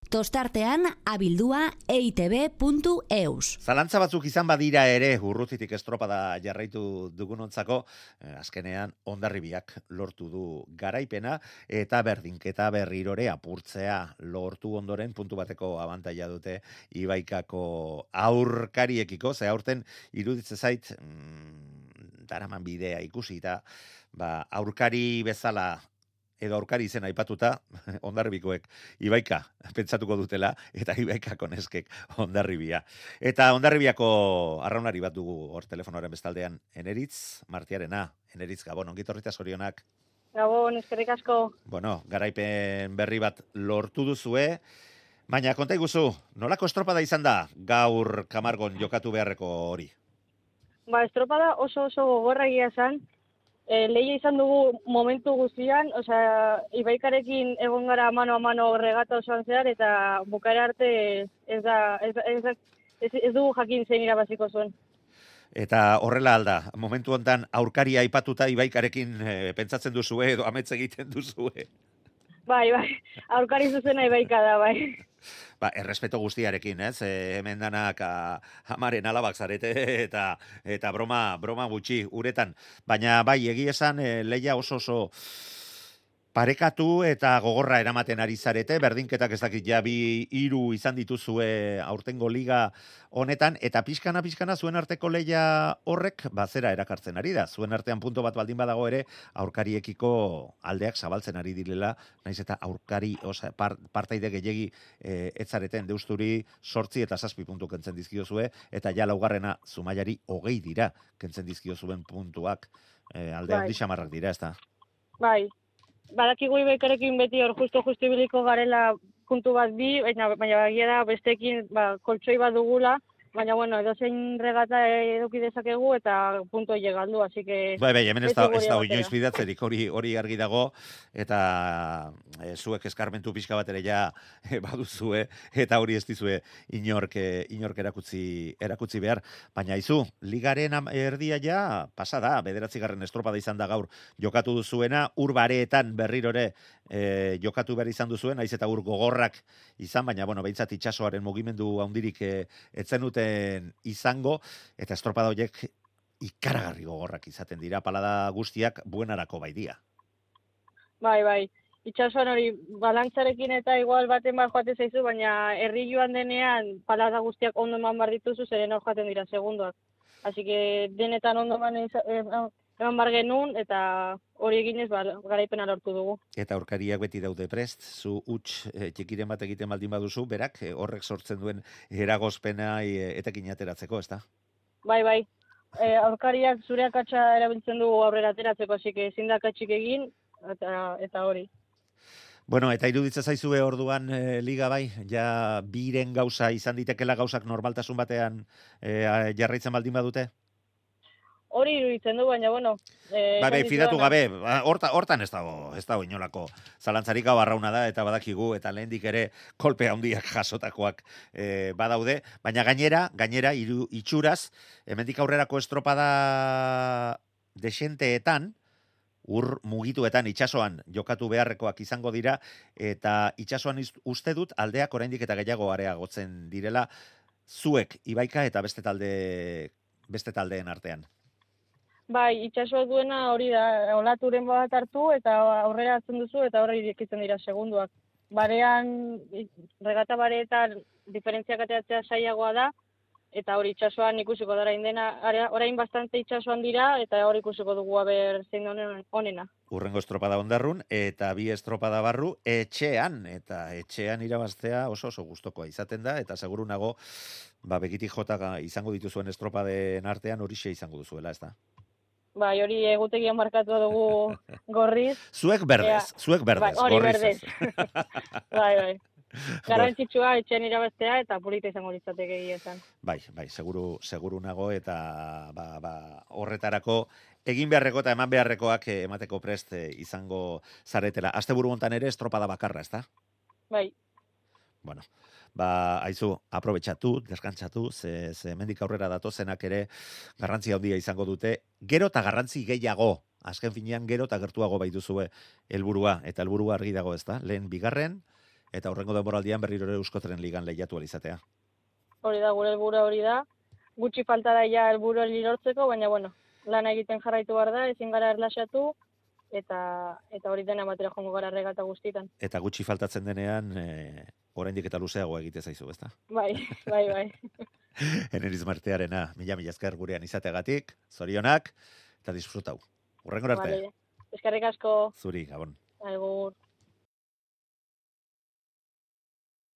Speaker 4: Tostartean abildua eitb.eus.
Speaker 1: Zalantza batzuk izan badira ere, urrutitik estropada jarraitu dugunontzako, eh, azkenean ondarribiak lortu du garaipena, eta berdinketa berrirore apurtzea lortu ondoren puntu bateko abantaila dute ibaikako aurkariekiko, ze aurten iruditze zait, mm, daraman bidea ikusi, eta ba, aurkari bezala edo aurkari izen aipatuta, ondarribikoek Ibaika pentsatuko dutela, eta Ibaikako neskek ondarribia. Eta ondarribiako arraunari bat dugu hor telefonoaren bestaldean, Eneritz, Martiarena, Eneritz Gabon, ongitorrita zorionak.
Speaker 8: Gabon, eskerrik asko.
Speaker 1: Bueno, garaipen berri bat lortu duzue, baina konta iguzu, nolako estropada izan da gaur kamargon jokatu beharreko hori?
Speaker 8: Ba, estropada oso oso gogorra egia. E, lehia izan dugu momentu guztian, osea, Ibaikarekin egon gara mano a mano regata osoan zehar, eta bukaera arte ez da, ez, ez, ez, ez dugu jakin zein irabaziko zuen.
Speaker 1: Eta horrela alda, momentu hontan aurkaria aipatuta Ibaikarekin eh, pentsatzen duzue edo ametz egiten duzue.
Speaker 8: Bai, bai, aurkari zuzena ibaika da, bai.
Speaker 1: Ba, errespeto guztiarekin, ez? E, hemen danak a, amaren alabak zarete eta eta broma, broma gutxi uretan. Baina bai, egia esan, e, leia oso oso parekatu eta gogorra eramaten ari zarete, berdinketak ez dakit ja bi hiru izan dituzue aurtengo liga honetan, eta pixkana pixkana zuen arteko leia horrek bazera erakartzen ari da. Zuen artean punto bat baldin badago ere, aurkariekiko aldeak zabaltzen ari direla, naiz eta aurkari, oza, par, partaide gehiagi e, etzareten deusturi sortzi eta zazpi puntu kentzen dizkiozue, eta ja laugarrena zumaiari hogei dira kentzen dizkiozuen puntuak. E, alde
Speaker 8: Bai.
Speaker 1: handi xamarrak dira, ez?
Speaker 8: Bai, badakigu ibaikarekin beti hor justo justibiliko garela puntu bat bi, baina, baina bagia da bestekin ba, koltsoi bat dugula, baina bueno, edozein regata eduki dezakegu eta punto galdu, así que...
Speaker 1: Bai, bai, hemen ez da, ez da inoiz bidatzerik, hori hori argi dago, eta e, zuek eskarmentu pixka bat ere ja e, baduzue, eta hori ez dizue inork, eh, inork erakutzi, erakutzi behar. Baina izu, ligaren erdia ja, pasa da, bederatzi garren estropada izan da gaur jokatu duzuena, ur bareetan berrirore e, jokatu behar izan duzuen, naiz eta ur gogorrak izan, baina, bueno, behintzat itxasoaren mugimendu handirik e, etzen duten izango, eta estropada horiek ikaragarri gogorrak izaten dira, palada guztiak buenarako baidia.
Speaker 8: Bai, bai. Itxasuan hori balantzarekin eta igual baten bat joate zaizu, baina herri joan denean palada guztiak ondo eman behar dituzu, zeren hor joaten dira segundoak. Así que denetan ondo eman, iza- eh, eman behar genuen, eta hori eginez ba, garaipena lortu dugu.
Speaker 1: Eta aurkariak beti daude prest, zu huts e, txikiren bat egiten baldin baduzu, berak e, horrek sortzen duen eragozpena e, etekin ateratzeko, ezta?
Speaker 8: Bai, bai. E, aurkariak zure akatsa erabiltzen dugu aurrera ateratzeko, que ezin da akatsik egin, eta, eta hori.
Speaker 1: Bueno, eta iruditzen zaizue orduan e, liga bai, ja biren gauza izan ditekela gauzak normaltasun batean e, jarraitzen baldin badute?
Speaker 8: Hori iruditzen du, baina bueno... E,
Speaker 1: Ba,
Speaker 8: esan
Speaker 1: fidatu gabe, ba, horta, hortan ez dago, ez dago inolako zalantzarik hau arrauna da, eta badakigu, eta lehendik ere kolpe handiak jasotakoak e, badaude, baina gainera, gainera, iru, itxuraz, hemendik aurrerako estropada desenteetan, ur mugituetan itsasoan jokatu beharrekoak izango dira, eta itsasoan uste dut aldeak oraindik eta gehiago areagotzen direla, zuek, ibaika eta beste talde beste taldeen artean.
Speaker 8: Bai, itxasoa duena hori da, olaturen bat hartu eta aurrera hartzen duzu eta horre irekitzen dira segunduak. Barean, regata bareetan diferentziak ateratzea saiagoa da, eta hori itxasoan ikusiko da orain dena, are- orain bastante itxasoan dira, eta hori ikusiko dugu aber zein honen- onena.
Speaker 1: urrengo estropada ondarrun, eta bi estropada barru etxean, eta etxean irabaztea oso oso gustokoa izaten da, eta seguru nago, ba, begitik jota izango dituzuen estropaden artean horixe izango duzuela, ez da?
Speaker 8: Bai, hori egutegian markatu dugu gorriz.
Speaker 1: Zuek berdez,
Speaker 8: Ea,
Speaker 1: zuek berdez,
Speaker 8: bai, hori
Speaker 1: gorriz
Speaker 8: berdez.
Speaker 1: ez.
Speaker 8: bai, bai. Garrantzitsua etxean irabaztea eta polita izango litzateke egia esan.
Speaker 1: Bai, bai, seguru, seguru nago, eta ba, ba, horretarako egin beharreko eta eman beharrekoak eh, emateko prest eh, izango zaretela. Asteburu hontan ere estropada bakarra, ez da?
Speaker 8: Bai,
Speaker 1: Bueno, ba, aizu, aprobetxatu, deskantzatu, ze, ze mendik aurrera datozenak ere garrantzi handia izango dute. Gero eta garrantzi gehiago, azken finean gero eta gertuago bai duzue helburua eta helburua argi dago ez da? Lehen bigarren, eta horrengo denboraldian berriro ere euskotren ligan lehiatu alizatea.
Speaker 8: hori da gure helburua hori da. Gutxi falta da ja helburu hori lortzeko, baina bueno, lana egiten jarraitu behar da, ezin gara erlaxatu, eta eta hori dena batera joango gara regata guztietan.
Speaker 1: Eta gutxi faltatzen denean, e, oraindik eta luzeago egite zaizu, ezta?
Speaker 8: Bai, bai, bai.
Speaker 1: Eneriz martearena, mila mila esker gurean izateagatik, zorionak, eta disfrutau. Urrengor arte,
Speaker 8: Vale. Eskerrik asko,
Speaker 1: zuri, gabon.
Speaker 8: agur.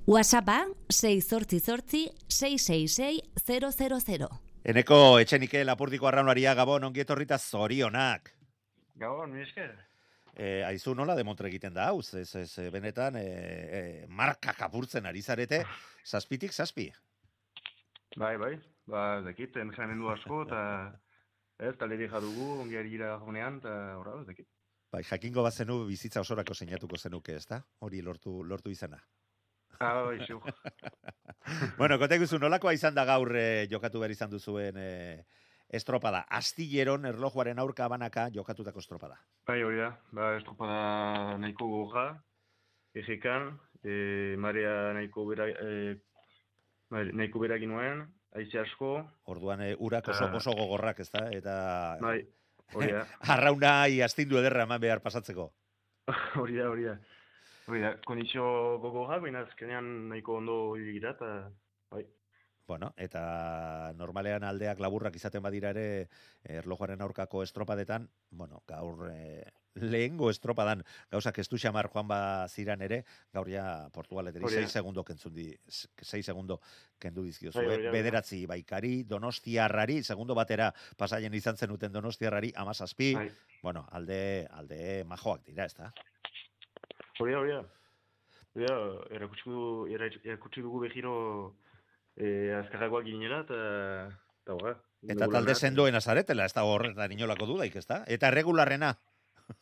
Speaker 4: WhatsAppa 688 666 000.
Speaker 1: Eneko etxenike lapurdiko arraunaria gabon ongietorrita zorionak.
Speaker 9: Gabon, mi esker.
Speaker 1: E, aizu nola demontre egiten da hau, ez, ez, ez, benetan e, e, markak apurtzen ari zarete, zazpitik zazpi.
Speaker 9: Bai, bai, ba, dakit, entrenamendu asko, eta ez, taleri jadugu, ongi ari jonean, eta horra, ez dakit.
Speaker 1: Bai, jakingo bazenu bizitza osorako seinatuko zenuke, ezta? Hori lortu lortu izana.
Speaker 9: Ah, bai,
Speaker 1: bueno, konta iguzu, nolakoa izan da gaur eh, jokatu behar izan duzuen eh, estropada. Astilleron erlojuaren aurka banaka jokatutako estropada.
Speaker 9: Bai, hori da, ba, estropada nahiko gogorra, egekan, e, marea nahiko bera, e, mare- nahiko beragin nuen, haize asko,
Speaker 1: Orduan e, urak oso,
Speaker 9: Ah.
Speaker 1: oso gogorrak, ez da? Eta
Speaker 9: bai, hori da,
Speaker 1: arrauna astindu ederra eman behar pasatzeko.
Speaker 9: hori da, hori da. Hori da, kondizio gogorra, baina azkenean nahiko ondo ibigira, eta bai.
Speaker 1: Bueno, eta normalean aldeak laburrak izaten badira ere erlojuaren aurkako estropadetan, bueno, gaur e, lehengo estropadan gauzak estu xamar joan ba ziran ere, gaur ja Portugaleteri
Speaker 9: Hori da.
Speaker 1: 6 segundo kentzun di, 6 segundo kendu dizkiozu.
Speaker 9: Bai, hori
Speaker 1: eh? Bederatzi baikari, Donostiarrari, segundo batera pasaien izan zenuten Donostiarrari, amazazpi,
Speaker 9: Bai.
Speaker 1: bueno, alde, alde majoak dira, ez da?
Speaker 9: Hori da, hori da. Hori da, erakutsi dugu behiro e, azkarragoak ginela, eta... Horra,
Speaker 1: Eta talde sendoen azaretela, ez da horretan inolako dudaik, ez da? Eta regularrena,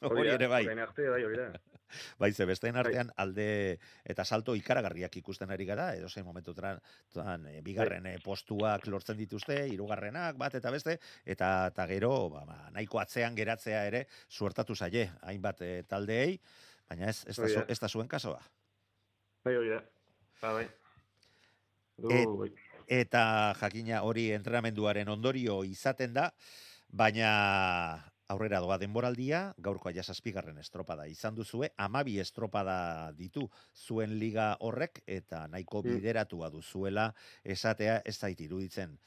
Speaker 1: hori ere bai.
Speaker 9: Orain arte, bai, hori da.
Speaker 1: Bai, ze besteen artean alde eta salto ikaragarriak ikusten ari gara, edo zein momentutan e, bigarren e, postuak lortzen dituzte, hirugarrenak bat eta beste, eta eta gero ba, ba, nahiko atzean geratzea ere suertatu zaie, hainbat e, taldeei, baina ez, ez, da. ez da zuen kasoa.
Speaker 9: Bai, hori da. Ba, bai.
Speaker 1: Et-. Eta jakina hori entrenamenduaren ondorio izaten da, baina aurrera doa denboraldia, gaurkoa ja zazpigarren estropada izan duzue, amabi estropada ditu zuen liga horrek, eta nahiko
Speaker 9: Mm.
Speaker 1: bideratua duzuela esatea ez zait iruditzen.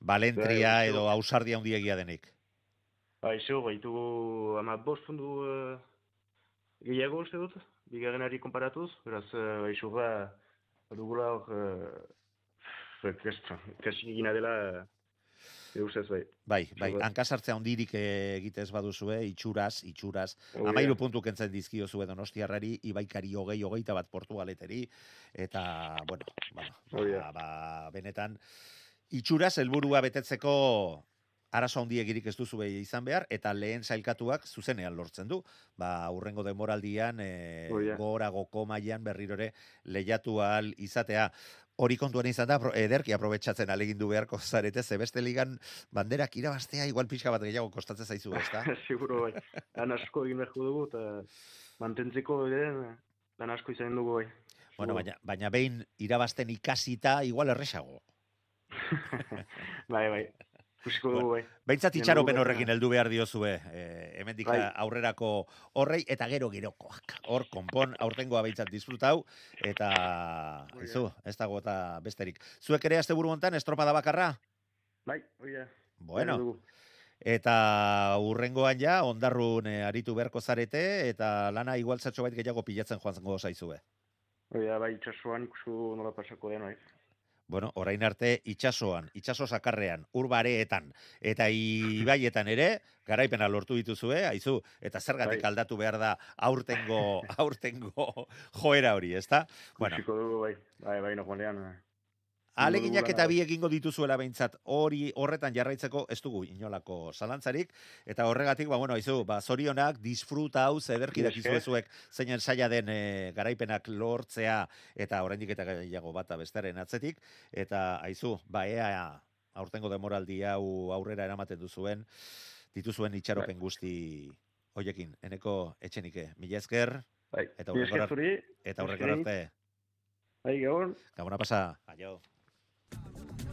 Speaker 1: Balentria
Speaker 9: Bai,
Speaker 1: edo ausardia handiegia denik.
Speaker 9: Ba, iso, baitugu ama bost puntu uh, gehiago uste dut, bigarrenari konparatuz, beraz, uh, ba, iso, ba, dugula hor, uh, kasi egina dela, uh, ustez, bai.
Speaker 1: Bai, bai, hankasartzea hondirik egitez baduzue, itxuraz, itxuraz,
Speaker 9: Hori
Speaker 1: amairu
Speaker 9: da.
Speaker 1: puntu kentzen dizkiozue donostiarrari, ibaikari hogei, hogeita bat portugaleteri, eta, bueno, bueno
Speaker 9: Hori
Speaker 1: ba,
Speaker 9: da.
Speaker 1: ba, benetan, itxuraz helburua betetzeko arazo handiegirik ez duzu izan behar, eta lehen sailkatuak zuzenean lortzen du. Ba, urrengo demoraldian, e,
Speaker 9: Hori da.
Speaker 1: goragoko mailan berrirore lehiatu ahal izatea. Hori kontuan izan da, ederki aprobetsatzen alegindu beharko zarete, ze beste ligan banderak irabaztea igual pixka bat gehiago kostatzen zaizu, ezta?
Speaker 9: Seguro, bai. Lan asko egin beharko dugu, eta mantentzeko ere, lan asko izan dugu, bai.
Speaker 1: Bueno, baina, baina behin irabazten ikasita igual erresago.
Speaker 9: bai, bai. Ikusiko dugu, bai. Hemen
Speaker 1: itxaropen horrekin heldu behar diozue, eh, hemendik
Speaker 9: Bai.
Speaker 1: aurrerako horrei, eta gero gerokoak. Hor, konpon, aurtengoa behintzat disfrutau, eta, izu, ez dago eta besterik. Zuek ere azte buru hontan estropada bakarra?
Speaker 9: Bai, hori da.
Speaker 1: Bueno,
Speaker 9: Bai,
Speaker 1: eta urrengoan ja, ondarrun eh, aritu beharko zarete, eta lana igual zatxo bait gehiago pilatzen joan zango zaizue.
Speaker 9: Hori da, bai, itxasuan ikusu nola pasako den, bai.
Speaker 1: Bueno, orain arte itsasoan, itsaso sakarrean, urbareetan eta ibaietan ere garaipena lortu dituzue, aizu, eta zergatik
Speaker 9: Bai.
Speaker 1: aldatu behar da aurtengo aurtengo joera hori, ezta? Bueno,
Speaker 9: dugu, bai. Bai, bai, normalean. eh.
Speaker 1: Aleginak eta bi egingo dituzuela behintzat, hori horretan jarraitzeko ez dugu inolako zalantzarik, eta horregatik, ba, bueno, aizu, ba, zorionak, disfruta hau, zederki
Speaker 9: Mila
Speaker 1: dakizue
Speaker 9: esker.
Speaker 1: zuek, zeinen saia den eh, garaipenak lortzea, eta oraindik eta gehiago bata bestaren atzetik, eta aizu, ba, ea aurtengo demoraldi hau aurrera eramaten duzuen, dituzuen itxaropen
Speaker 9: Bai.
Speaker 1: guzti hoiekin, eneko etxenike, mila esker,
Speaker 9: Bai,
Speaker 1: Eta
Speaker 9: zuri,
Speaker 1: eta
Speaker 9: Esker.
Speaker 1: arte,
Speaker 9: Bai, gabon.
Speaker 1: gabona pasa, aio. Hemendik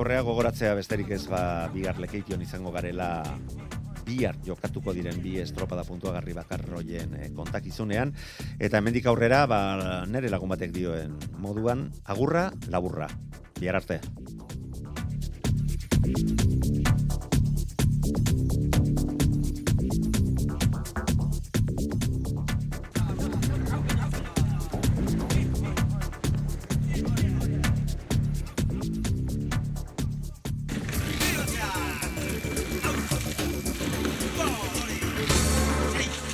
Speaker 1: aurrea gogoratzea besterik ez ba bigar lekeition izango garela bihar jokatuko diren bi estropada puntuagarri bakar hoien eh, kontakizunean. Eta hemendik aurrera ba nere lagun batek dioen moduan agurra laburra. Bihar arte